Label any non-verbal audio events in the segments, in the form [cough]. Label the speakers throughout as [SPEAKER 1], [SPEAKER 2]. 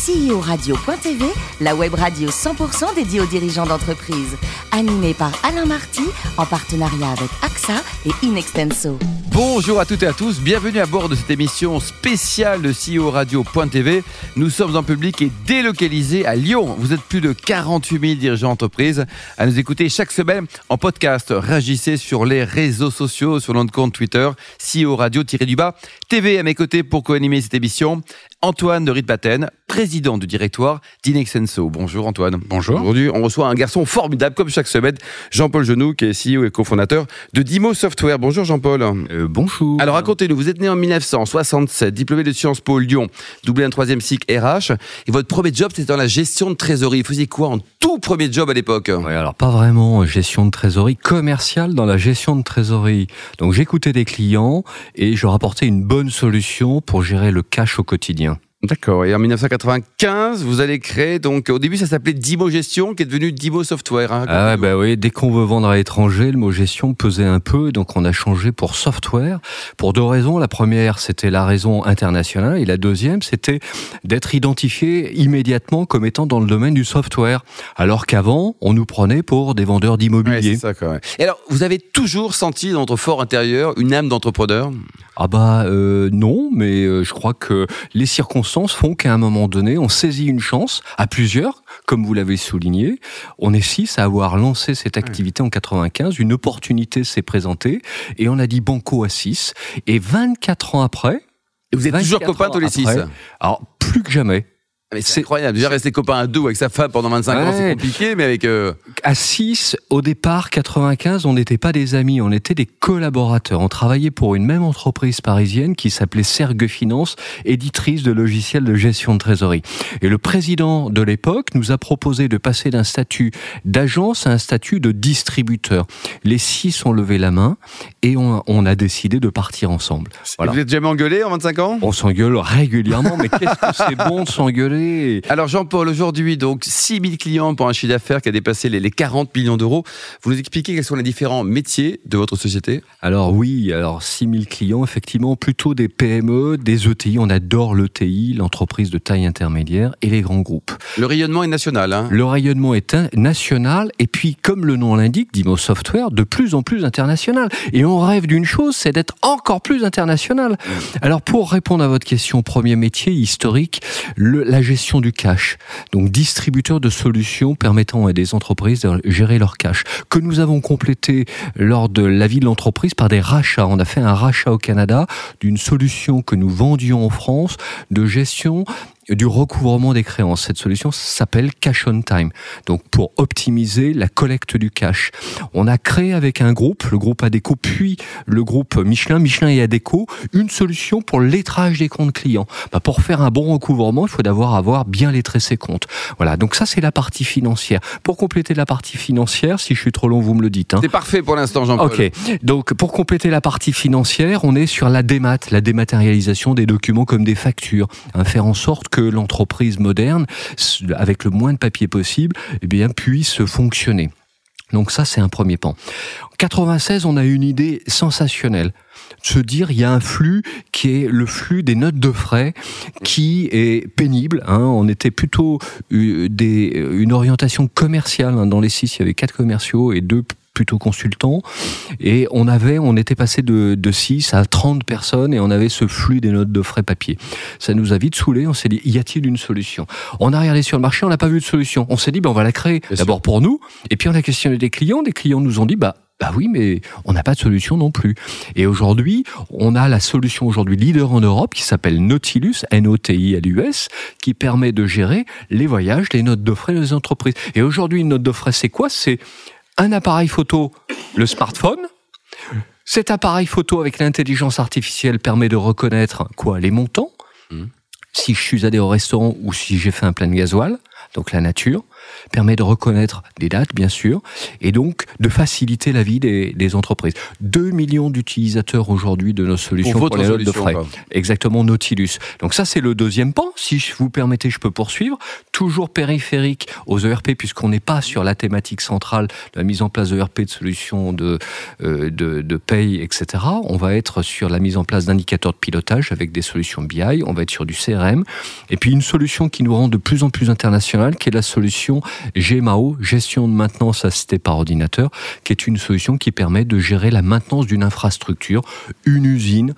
[SPEAKER 1] CEO-radio.tv, la web radio 100% dédiée aux dirigeants d'entreprise. Animée par Alain Marty, en partenariat avec AXA et Inextenso.
[SPEAKER 2] Bonjour à toutes et à tous, bienvenue à bord de cette émission spéciale de CEO Radio.tv. Nous sommes en public et délocalisés à Lyon. Vous êtes plus de 48 000 dirigeants d'entreprise à nous écouter chaque semaine en podcast. Réagissez sur les réseaux sociaux, sur notre compte Twitter, CEO Radio-du-bas TV à mes côtés pour co-animer cette émission. Antoine de Ritpaten, président du directoire d'Inexenso. Bonjour Antoine.
[SPEAKER 3] Bonjour.
[SPEAKER 2] Aujourd'hui, on reçoit un garçon formidable, comme chaque semaine, Jean-Paul Genoux, qui est CEO et cofondateur de Dimo Software. Bonjour Jean-Paul.
[SPEAKER 3] Euh, bonjour.
[SPEAKER 2] Alors racontez-nous, vous êtes né en 1967, diplômé de Sciences Po Lyon, doublé un troisième cycle RH, et votre premier job c'était dans la gestion de trésorerie. Vous faisiez quoi en tout premier job à l'époque?
[SPEAKER 3] Ouais, alors pas vraiment gestion de trésorerie, commerciale dans la gestion de trésorerie. Donc j'écoutais des clients et je rapportais une bonne solution pour gérer le cash au quotidien.
[SPEAKER 2] D'accord. Et en 1995, vous allez créer, donc au début ça s'appelait Dimo Gestion, qui est devenu Dimo Software. hein.
[SPEAKER 3] Ah ouais, bah oui, dès qu'on veut vendre à l'étranger, le mot gestion pesait un peu, donc on a changé pour software pour deux raisons. La première, c'était la raison internationale, et la deuxième, c'était d'être identifié immédiatement comme étant dans le domaine du software, alors qu'avant, on nous prenait pour des vendeurs
[SPEAKER 2] Ouais,
[SPEAKER 3] d'immobilier.
[SPEAKER 2] c'est ça, quoi, ouais. Et alors, vous avez toujours senti dans votre fort intérieur une âme d'entrepreneur?
[SPEAKER 3] Ah bah euh, non, mais euh, je crois que les circonstances font qu'à un moment donné, on saisit une chance à plusieurs, comme vous l'avez souligné. On est six à avoir lancé cette activité en 95. Une opportunité s'est présentée et on a dit banco à 6. Et 24 ans après,
[SPEAKER 2] Et vous êtes
[SPEAKER 3] 24
[SPEAKER 2] toujours copains tous les six
[SPEAKER 3] alors plus que jamais.
[SPEAKER 2] Ah, mais
[SPEAKER 3] C'est-
[SPEAKER 2] incroyable. Déjà rester copain à deux avec sa femme pendant 25 ans, c'est compliqué, mais avec... euh,
[SPEAKER 3] À 6, au départ, 95, on n'était pas des amis, on était des collaborateurs. On travaillait pour une même entreprise parisienne qui s'appelait Sergue Finance, éditrice de logiciels de gestion de trésorerie. Et le président de l'époque nous a proposé de passer d'un statut d'agence à un statut de distributeur. Les six ont levé la main et on, on a décidé de partir ensemble. Voilà.
[SPEAKER 2] Vous êtes jamais engueulé en 25 ans?
[SPEAKER 3] On s'engueule régulièrement, mais qu'est-ce que c'est bon de s'engueuler?
[SPEAKER 2] Alors Jean-Paul, aujourd'hui, donc 6000 clients pour un chiffre d'affaires qui a dépassé les, les 40 millions d'euros. Vous nous expliquez quels sont les différents métiers de votre société?
[SPEAKER 3] Alors oui, alors 6000 clients, effectivement, plutôt des PME, des ETI. On adore l'ETI, l'entreprise de taille intermédiaire, et les grands groupes.
[SPEAKER 2] Le rayonnement est national. Hein
[SPEAKER 3] Le rayonnement est national, et puis, comme le nom l'indique, Dimo Software, de plus en plus international. Et on rêve d'une chose, c'est d'être encore plus international. Alors, pour répondre à votre question, premier métier historique, le- la gestion du cash. Donc, distributeur de solutions permettant à des entreprises de gérer leur cash. Que nous avons complété lors de la vie de l'entreprise par des rachats. On a fait un rachat au Canada d'une solution que nous vendions en France de gestion du recouvrement des créances. Cette solution s'appelle Cash on Time. Donc pour optimiser la collecte du cash. On a créé avec un groupe, le groupe Adeco, puis le groupe Michelin, Michelin et Adeco, une solution pour le lettrage des comptes clients. Bah, pour faire un bon recouvrement, il faut d'abord avoir bien lettré ses comptes. Voilà, donc ça c'est la partie financière. Pour compléter la partie financière, si je suis trop long, vous me le dites. hein.
[SPEAKER 2] C'est parfait pour l'instant, Jean-Paul.
[SPEAKER 3] Ok, donc pour compléter la partie financière, on est sur la démat, la dématérialisation des documents comme des factures, hein, faire en sorte que l'entreprise moderne, avec le moins de papier possible, eh bien puisse fonctionner. Donc ça, c'est un premier pan. En 96, on a une idée sensationnelle. Se dire, il y a un flux qui est le flux des notes de frais, qui est pénible. hein. On était plutôt euh, des, une orientation commerciale. hein. Dans les six, il y avait quatre commerciaux et deux plutôt consultants. Et on avait, on était passé de, de 6 à 30 personnes et on avait ce flux des notes de frais papier. Ça nous a vite saoulé. On s'est dit, y a-t-il une solution? On a regardé sur le marché, on n'a pas vu de solution. On s'est dit, ben, on va la créer. D'abord pour nous. Et puis on a questionné des clients. Des clients nous ont dit, bah, bah oui, mais on n'a pas de solution non plus. Et aujourd'hui, on a la solution aujourd'hui leader en Europe qui s'appelle Nautilus, N-O-T-I-L-U-S, qui permet de gérer les voyages, les notes de frais des entreprises. Et aujourd'hui, une note de frais, c'est quoi? C'est un appareil photo, le smartphone. Cet appareil photo avec l'intelligence artificielle permet de reconnaître quoi Les montants.
[SPEAKER 2] Mhm.
[SPEAKER 3] Si je suis allé au restaurant ou si j'ai fait un plein de gasoil, donc la nature. Permet de reconnaître des dates, bien sûr, et donc de faciliter la vie des, des entreprises. 2 millions d'utilisateurs aujourd'hui de nos solutions
[SPEAKER 2] Pour
[SPEAKER 3] pour, les notes de frais.
[SPEAKER 2] quoi.
[SPEAKER 3] Exactement, Nautilus. Donc ça, c'est le deuxième pan. Si je vous permettez, je peux poursuivre. Toujours périphérique aux ERP, puisqu'on n'est pas sur la thématique centrale de la mise en place d'ERP, de solutions de, euh, de, de paye, etc. On va être sur la mise en place d'indicateurs de pilotage avec des solutions BI. On va être sur du CRM. Et puis une solution qui nous rend de plus en plus internationale, qui est la solution GMAO, gestion de maintenance assistée par ordinateur, qui est une solution qui permet de gérer la maintenance d'une infrastructure, une usine,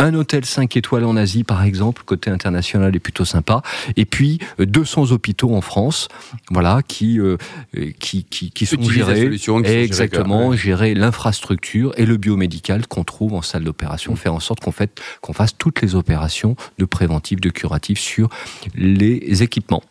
[SPEAKER 3] un hôtel 5 étoiles en Asie, par exemple, côté international est plutôt sympa. Et puis, euh, 200 hôpitaux en France, voilà, qui, euh, euh, qui, qui, qui sont gérés.
[SPEAKER 2] solution, qui
[SPEAKER 3] Exactement, gérer l'infrastructure et le biomédical qu'on trouve en salle d'opération, faire en sorte qu'on qu'on fasse toutes les opérations de préventif, de curatif sur les équipements.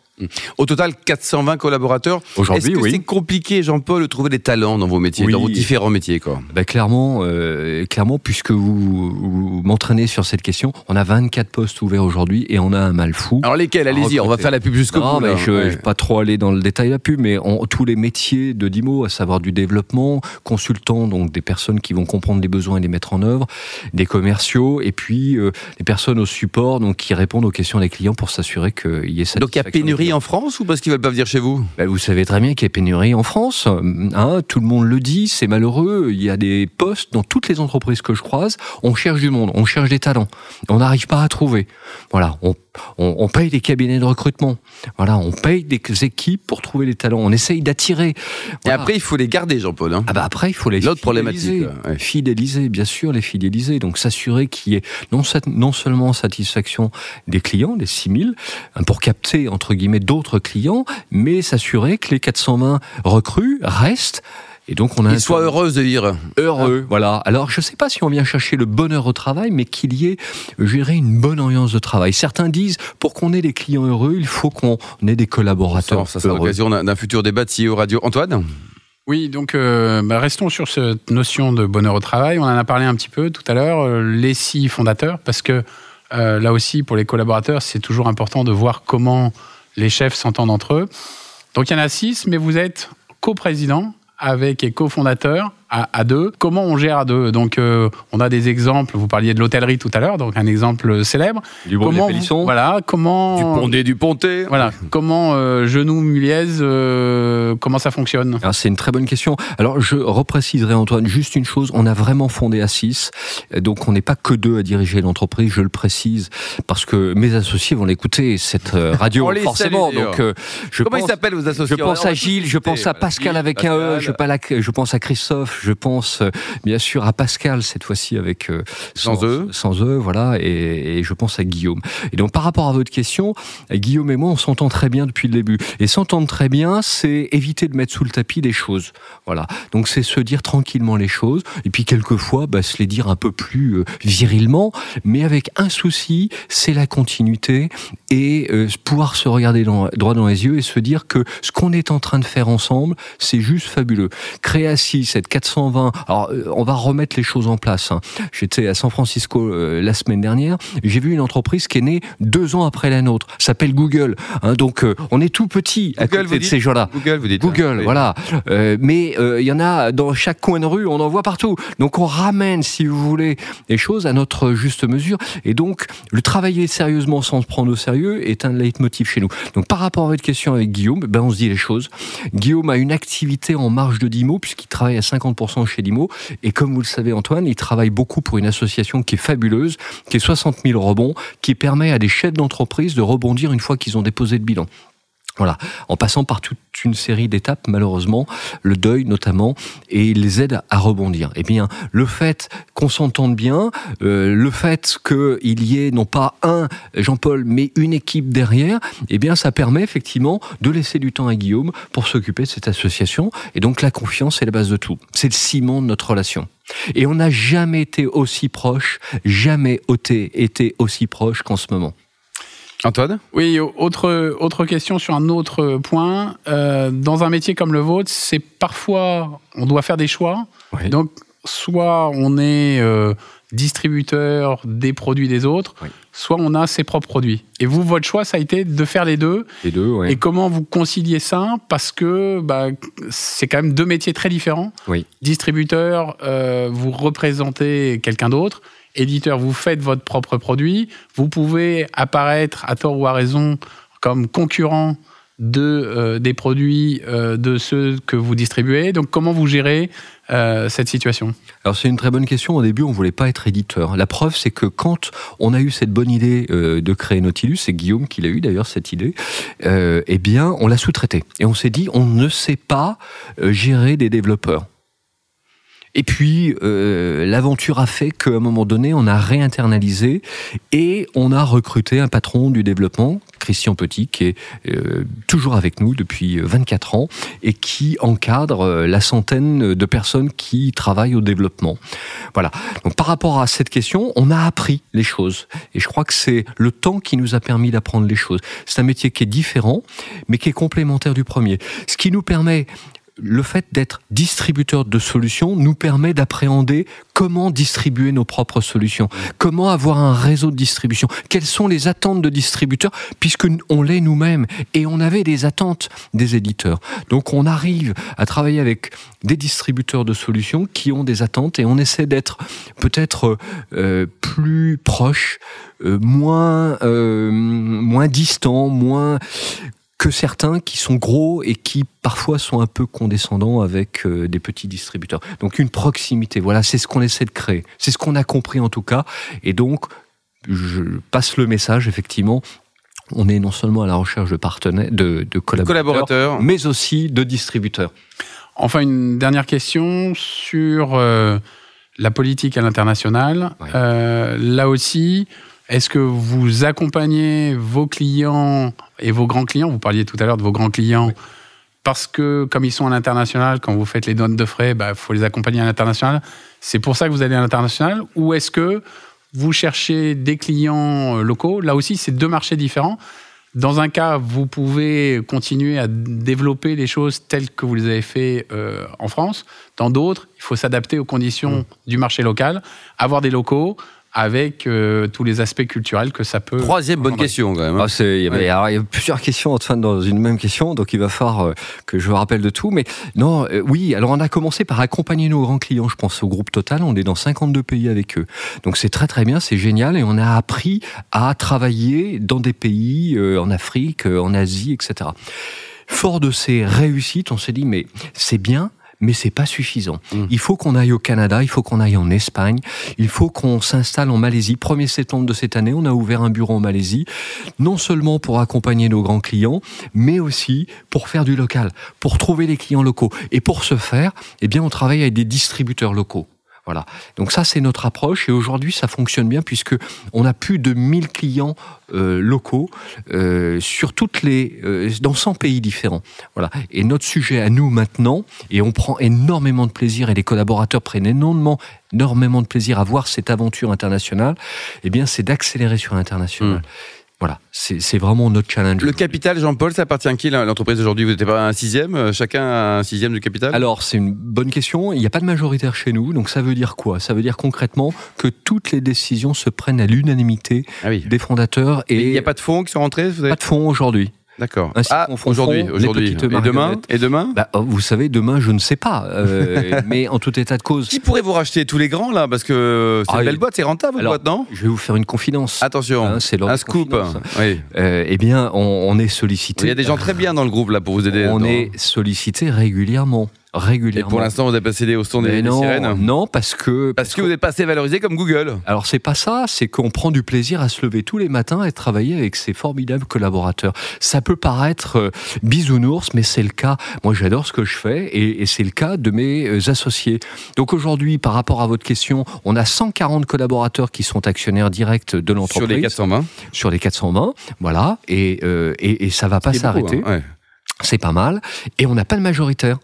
[SPEAKER 2] Au total, 420 collaborateurs.
[SPEAKER 3] Aujourd'hui, oui.
[SPEAKER 2] c'est compliqué, Jean-Paul, de trouver des talents dans vos métiers,
[SPEAKER 3] Oui.
[SPEAKER 2] dans vos différents métiers, quoi?
[SPEAKER 3] Ben clairement, euh, clairement, puisque vous, vous m'entraînez sur cette question, on a 24 postes ouverts aujourd'hui et on a un mal fou.
[SPEAKER 2] Alors lesquels? Allez-y, on va faire la pub jusqu'au bout.
[SPEAKER 3] mais
[SPEAKER 2] là.
[SPEAKER 3] je ne
[SPEAKER 2] Ouais.
[SPEAKER 3] vais pas trop aller dans le détail là-dessus, mais on- tous les métiers de DIMO, à savoir du développement, consultants, donc des personnes qui vont comprendre les besoins et les mettre en œuvre, des commerciaux, et puis euh, des personnes au support, donc qui répondent aux questions des clients pour s'assurer qu'il y ait
[SPEAKER 2] Donc il y a
[SPEAKER 3] satisfaction des
[SPEAKER 2] pénurie en France ou parce qu'ils veulent pas venir chez vous?
[SPEAKER 3] Ben, vous savez très bien qu'il y a pénurie en France. Hein, tout le monde le dit, c'est malheureux. Il y a des postes dans toutes les entreprises que je croise. On cherche du monde, on cherche des talents. On n'arrive pas à trouver. Voilà, on, on, on paye des cabinets de recrutement. Voilà, on paye des équipes pour trouver des talents. On essaye d'attirer.
[SPEAKER 2] Et après, il faut les garder, Jean-Paul. hein.
[SPEAKER 3] Ah bah après, il faut les
[SPEAKER 2] L'autre
[SPEAKER 3] fidéliser.
[SPEAKER 2] problématique, ouais.
[SPEAKER 3] Fidéliser, bien sûr, les fidéliser. Donc s'assurer qu'il y ait non, non seulement satisfaction des clients, des 6000, hein, pour capter, entre guillemets, d'autres clients, mais s'assurer que les 420 recrues restent. Et donc on a
[SPEAKER 2] Qu'ils soient heureux de vivre.
[SPEAKER 3] heureux. Voilà. Alors, je ne sais pas si on vient chercher le bonheur au travail, mais qu'il y ait, gérer une bonne ambiance de travail. Certains disent, pour qu'on ait des clients heureux, il faut qu'on ait des collaborateurs
[SPEAKER 2] Ça, ça sera l'occasion d'un d'un futur débat de CEO Radio. Antoine?
[SPEAKER 4] Oui, donc euh, bah, restons sur cette notion de bonheur au travail. On en a parlé un petit peu tout à l'heure, euh, les six fondateurs, parce que euh, là aussi, pour les collaborateurs, c'est toujours important de voir comment les chefs s'entendent entre eux. Donc il y en a six, mais vous êtes coprésident avec et cofondateur à, à deux. Comment on gère à deux Donc euh, on a des exemples. Vous parliez de l'hôtellerie tout à l'heure, donc un exemple célèbre.
[SPEAKER 3] Du bon
[SPEAKER 4] comment
[SPEAKER 3] des.
[SPEAKER 4] Voilà, comment
[SPEAKER 2] Du Pondé, du Ponté.
[SPEAKER 4] Voilà, comment euh, genou muliez, euh, comment ça fonctionne
[SPEAKER 3] Alors, c'est une très bonne question. Alors, je repréciserai, Antoine, juste une chose. On a vraiment fondé à 6. Donc, on n'est pas que deux à diriger l'entreprise, je le précise, parce que mes associés vont l'écouter, cette [laughs] radio, forcément.
[SPEAKER 2] salue.
[SPEAKER 3] Donc, euh, je
[SPEAKER 2] Comment
[SPEAKER 3] pense,
[SPEAKER 2] ils s'appellent vos
[SPEAKER 3] je
[SPEAKER 2] associés
[SPEAKER 3] pense
[SPEAKER 2] On va
[SPEAKER 3] à Gilles,
[SPEAKER 2] les
[SPEAKER 3] je pense à Pascal
[SPEAKER 2] Gilles,
[SPEAKER 3] avec un E, je, je pense à Christophe, je pense euh, bien sûr à Pascal cette fois-ci avec euh,
[SPEAKER 2] Sans E.
[SPEAKER 3] sans eux, voilà, et, et je pense à Guillaume. Et donc par rapport à votre question, Guillaume et moi on s'entend très bien depuis le début. Et s'entendre très bien, c'est éviter de mettre sous le tapis des choses, voilà. Donc c'est se dire tranquillement les choses, et puis quelquefois bah, se les dire un peu plus euh, virilement, mais avec un souci, c'est la continuité et euh, pouvoir se regarder dans- droit dans les yeux et se dire que ce qu'on est en train de faire ensemble, c'est juste fabuleux. Créaci, cette 420, alors euh, on va remettre les choses en place. hein. J'étais à San Francisco euh, la semaine dernière, j'ai vu une entreprise qui est née deux ans après la nôtre, s'appelle Google. hein. donc euh, on est tout petit à
[SPEAKER 2] Google,
[SPEAKER 3] côté de ces gens-là.
[SPEAKER 2] Google, vous dites.
[SPEAKER 3] Google,
[SPEAKER 2] Oui.
[SPEAKER 3] voilà. Euh, mais il y en a dans chaque coin de rue, on en voit partout. Donc on ramène, si vous voulez, les choses à notre juste mesure. Et donc le travailler sérieusement sans se prendre au sérieux est un leitmotiv chez nous. Donc par rapport à votre question avec Guillaume, ben on se dit les choses. Guillaume a une activité en marge de Dimo puisqu'il travaille à 50% chez Dimo. Et comme vous le savez Antoine, il travaille beaucoup pour une association qui est fabuleuse, qui est 60 000 rebonds, qui permet à des chefs d'entreprise de rebondir une fois qu'ils ont déposé le bilan. Voilà, en passant par toute une série d'étapes, malheureusement, le deuil notamment, et il les aide à rebondir. Eh bien, le fait qu'on s'entende bien, euh, le fait qu'il y ait non pas un Jean-Paul, mais une équipe derrière, eh bien, ça permet effectivement de laisser du temps à Guillaume pour s'occuper de cette association. Et donc, la confiance est la base de tout. C'est le ciment de notre relation. Et on n'a jamais été aussi proche, jamais été, aussi proche qu'en ce moment.
[SPEAKER 2] Antoine?
[SPEAKER 4] Oui, autre, autre question sur un autre point. Euh, dans un métier comme le vôtre, c'est parfois, on doit faire des choix.
[SPEAKER 3] Oui.
[SPEAKER 4] Donc, soit on est euh, distributeur des produits des autres,
[SPEAKER 3] Oui.
[SPEAKER 4] soit on a ses propres produits. Et vous, votre choix, ça a été de faire les deux.
[SPEAKER 3] Les deux, ouais.
[SPEAKER 4] Et comment vous conciliez ça? Parce que bah, c'est quand même deux métiers très différents.
[SPEAKER 3] Oui.
[SPEAKER 4] Distributeur, euh, vous représentez quelqu'un d'autre. Éditeur, vous faites votre propre produit. Vous pouvez apparaître à tort ou à raison comme concurrent de, euh, des produits euh, de ceux que vous distribuez. Donc comment vous gérez euh, cette situation?
[SPEAKER 3] Alors c'est une très bonne question. Au début, on voulait pas être éditeur. La preuve, c'est que quand on a eu cette bonne idée de créer Nautilus, c'est Guillaume qui l'a eu d'ailleurs cette idée. Eh bien, on l'a sous-traité et on s'est dit, on ne sait pas gérer des développeurs. Et puis, euh, l'aventure a fait qu'à un moment donné, on a réinternalisé et on a recruté un patron du développement, Christian Petit, qui est euh, toujours avec nous depuis 24 ans et qui encadre euh, la centaine de personnes qui travaillent au développement. Voilà. Donc, par rapport à cette question, on a appris les choses. Et je crois que c'est le temps qui nous a permis d'apprendre les choses. C'est un métier qui est différent, mais qui est complémentaire du premier. Ce qui nous permet le fait d'être distributeur de solutions nous permet d'appréhender comment distribuer nos propres solutions, comment avoir un réseau de distribution, quelles sont les attentes de distributeurs, puisque on l'est nous-mêmes et on avait des attentes des éditeurs. Donc on arrive à travailler avec des distributeurs de solutions qui ont des attentes et on essaie d'être peut-être euh, plus proche, euh, moins euh, moins distant, moins que certains qui sont gros et qui parfois sont un peu condescendants avec euh, des petits distributeurs. Donc une proximité, voilà, c'est ce qu'on essaie de créer. C'est ce qu'on a compris en tout cas. Et donc, je passe le message, effectivement. On est non seulement à la recherche de partenaires, de, de collaborateurs,
[SPEAKER 2] Collaborateurs.
[SPEAKER 3] mais aussi de distributeurs.
[SPEAKER 4] Enfin, une dernière question sur euh, la politique à l'international.
[SPEAKER 3] Ouais.
[SPEAKER 4] Euh, là aussi, est-ce que vous accompagnez vos clients et vos grands clients? Vous parliez tout à l'heure de vos grands clients. Parce que, comme ils sont à l'international, quand vous faites les notes de frais, il bah, faut les accompagner à l'international. C'est pour ça que vous allez à l'international? Ou est-ce que vous cherchez des clients euh, locaux? Là aussi, c'est deux marchés différents. Dans un cas, vous pouvez continuer à développer les choses telles que vous les avez fait euh, en France. Dans d'autres, il faut s'adapter aux conditions du marché local, avoir des locaux avec euh, tous les aspects culturels que ça peut.
[SPEAKER 2] Troisième bonne question quand même. hein.
[SPEAKER 3] Ah, il, y avait-
[SPEAKER 2] Ouais.
[SPEAKER 3] alors, il y a plusieurs questions Antoine dans une même question, donc il va falloir euh, que je me rappelle de tout. Mais non, euh, oui, alors on a commencé par accompagner nos grands clients. Je pense au groupe Total, on est dans 52 pays avec eux. Donc c'est très très bien, c'est génial, et on a appris à travailler dans des pays euh, en Afrique, euh, en Asie, etc. Fort de ces réussites, on s'est dit mais c'est bien. Mais c'est pas suffisant.
[SPEAKER 2] Mm.
[SPEAKER 3] Il faut qu'on aille au Canada, il faut qu'on aille en Espagne, il faut qu'on s'installe en Malaisie. 1er septembre de cette année, on a ouvert un bureau en Malaisie non seulement pour accompagner nos grands clients, mais aussi pour faire du local, pour trouver les clients locaux. Et pour ce faire, eh bien, on travaille avec des distributeurs locaux. Voilà. Donc ça, c'est notre approche. Et aujourd'hui, ça fonctionne bien puisque on a plus de 1000 clients euh, locaux euh, sur toutes les, euh, dans 100 pays différents. Voilà. Et notre sujet à nous maintenant, et on prend énormément de plaisir, et les collaborateurs prennent énormément, énormément de plaisir à voir cette aventure internationale, eh bien, c'est d'accélérer sur l'international. Voilà. C'est vraiment notre challenge.
[SPEAKER 2] Le capital, Jean-Paul, ça appartient à qui l'entreprise aujourd'hui? Vous n'êtes pas un sixième euh, Chacun a un sixième du capital?
[SPEAKER 3] Alors, c'est une bonne question. Il n'y a pas de majoritaire chez nous. Donc, ça veut dire quoi? Ça veut dire concrètement que toutes les décisions se prennent à l'unanimité
[SPEAKER 2] Ah oui.
[SPEAKER 3] des fondateurs
[SPEAKER 2] Et
[SPEAKER 3] et
[SPEAKER 2] il n'y a pas de fonds qui sont rentrés vous avez...
[SPEAKER 3] pas de fonds aujourd'hui.
[SPEAKER 2] D'accord. Ah, aujourd'hui, aujourd'hui. Et demain. Et demain
[SPEAKER 3] Bah, oh, vous savez, demain, je ne sais pas. Euh, [laughs] mais en tout état de cause,
[SPEAKER 2] Qui pourrait vous racheter tous les grands là Parce que c'est
[SPEAKER 3] Ah,
[SPEAKER 2] une belle boîte, c'est rentable votre boîte, non
[SPEAKER 3] je vais vous faire une confidence.
[SPEAKER 2] Attention,
[SPEAKER 3] Hein, c'est
[SPEAKER 2] un scoop. Oui.
[SPEAKER 3] Euh, eh bien, on, on est sollicité.
[SPEAKER 2] Il y a des gens très bien dans le groupe là pour vous aider.
[SPEAKER 3] On est sollicité régulièrement.
[SPEAKER 2] Et
[SPEAKER 3] Régulièrement.
[SPEAKER 2] pour l'instant, vous n'avez pas cédé au son des,
[SPEAKER 3] Mais
[SPEAKER 2] des
[SPEAKER 3] non,
[SPEAKER 2] sirènes
[SPEAKER 3] non, parce que
[SPEAKER 2] Parce que vous n'êtes pas assez valorisé comme Google.
[SPEAKER 3] Alors c'est pas ça, c'est qu'on prend du plaisir à se lever tous les matins et travailler avec ces formidables collaborateurs. Ça peut paraître euh, bisounours, mais c'est le cas. Moi j'adore ce que je fais et, et c'est le cas de mes euh, associés. Donc aujourd'hui, par rapport à votre question, on a 140 collaborateurs qui sont actionnaires directs de
[SPEAKER 2] Sur
[SPEAKER 3] l'entreprise.
[SPEAKER 2] les 420.
[SPEAKER 3] Sur les 420, voilà, et, euh, et, et ça va pas s'arrêter.
[SPEAKER 2] hein, ouais.
[SPEAKER 3] C'est pas mal. Et on n'a pas de majoritaire.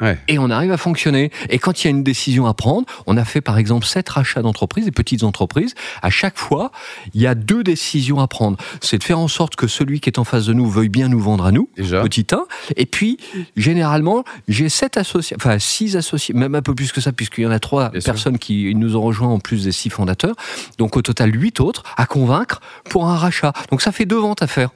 [SPEAKER 2] Ouais.
[SPEAKER 3] et on arrive à fonctionner. Et quand il y a une décision à prendre, on a fait par exemple sept rachats d'entreprises, des petites entreprises. À chaque fois, il y a deux décisions à prendre. C'est de faire en sorte que celui qui est en face de nous veuille bien nous vendre à nous,
[SPEAKER 2] Déjà.
[SPEAKER 3] petit 1. Et puis, généralement, j'ai sept associés, enfin six associés, même un peu plus que ça, puisqu'il y en a trois
[SPEAKER 2] Bien sûr.
[SPEAKER 3] personnes qui nous ont rejoints en plus des six fondateurs. Donc au total, huit autres à convaincre pour un rachat. Donc ça fait deux ventes à faire.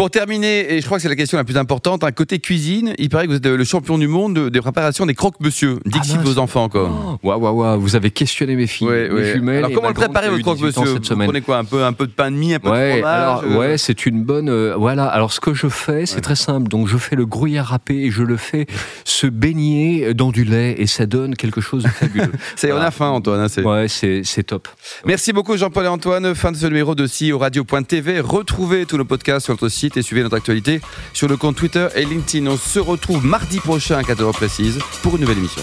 [SPEAKER 2] Pour terminer, et je crois que c'est la question la plus importante, un côté cuisine, il paraît que vous êtes le champion du monde de- des préparations des croque-monsieur. Dixit
[SPEAKER 3] Ah,
[SPEAKER 2] vos enfants encore.
[SPEAKER 3] Oh, Waouh, waouh, waouh, vous avez questionné mes filles,
[SPEAKER 2] Ouais,
[SPEAKER 3] mes
[SPEAKER 2] ouais.
[SPEAKER 3] jumelles.
[SPEAKER 2] Alors comment le préparer votre
[SPEAKER 3] eu 18 ans
[SPEAKER 2] croque-monsieur
[SPEAKER 3] cette
[SPEAKER 2] Vous
[SPEAKER 3] semaine.
[SPEAKER 2] prenez quoi un peu, un peu de pain de mie, un peu de fromage
[SPEAKER 3] alors,
[SPEAKER 2] euh,
[SPEAKER 3] ouais, c'est une bonne. euh, voilà. Alors, ce que je fais, c'est très simple. Donc, je fais le gruyère râpé et je le fais se baigner dans du lait et ça donne quelque chose de fabuleux. [laughs]
[SPEAKER 2] Ça y est, on a
[SPEAKER 3] Voilà.
[SPEAKER 2] faim, Antoine. hein, c'est-
[SPEAKER 3] Ouais, c'est c'est top.
[SPEAKER 2] Merci beaucoup Jean-Paul et Antoine. Fin de ce numéro de CEO Radio.tv. Retrouvez tous nos podcasts sur notre et suivez notre actualité sur le compte Twitter et LinkedIn. On se retrouve mardi prochain à 14h précise pour une nouvelle émission.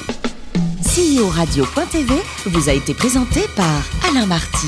[SPEAKER 1] CEO Radio.tv vous a été présenté par Alain Marty.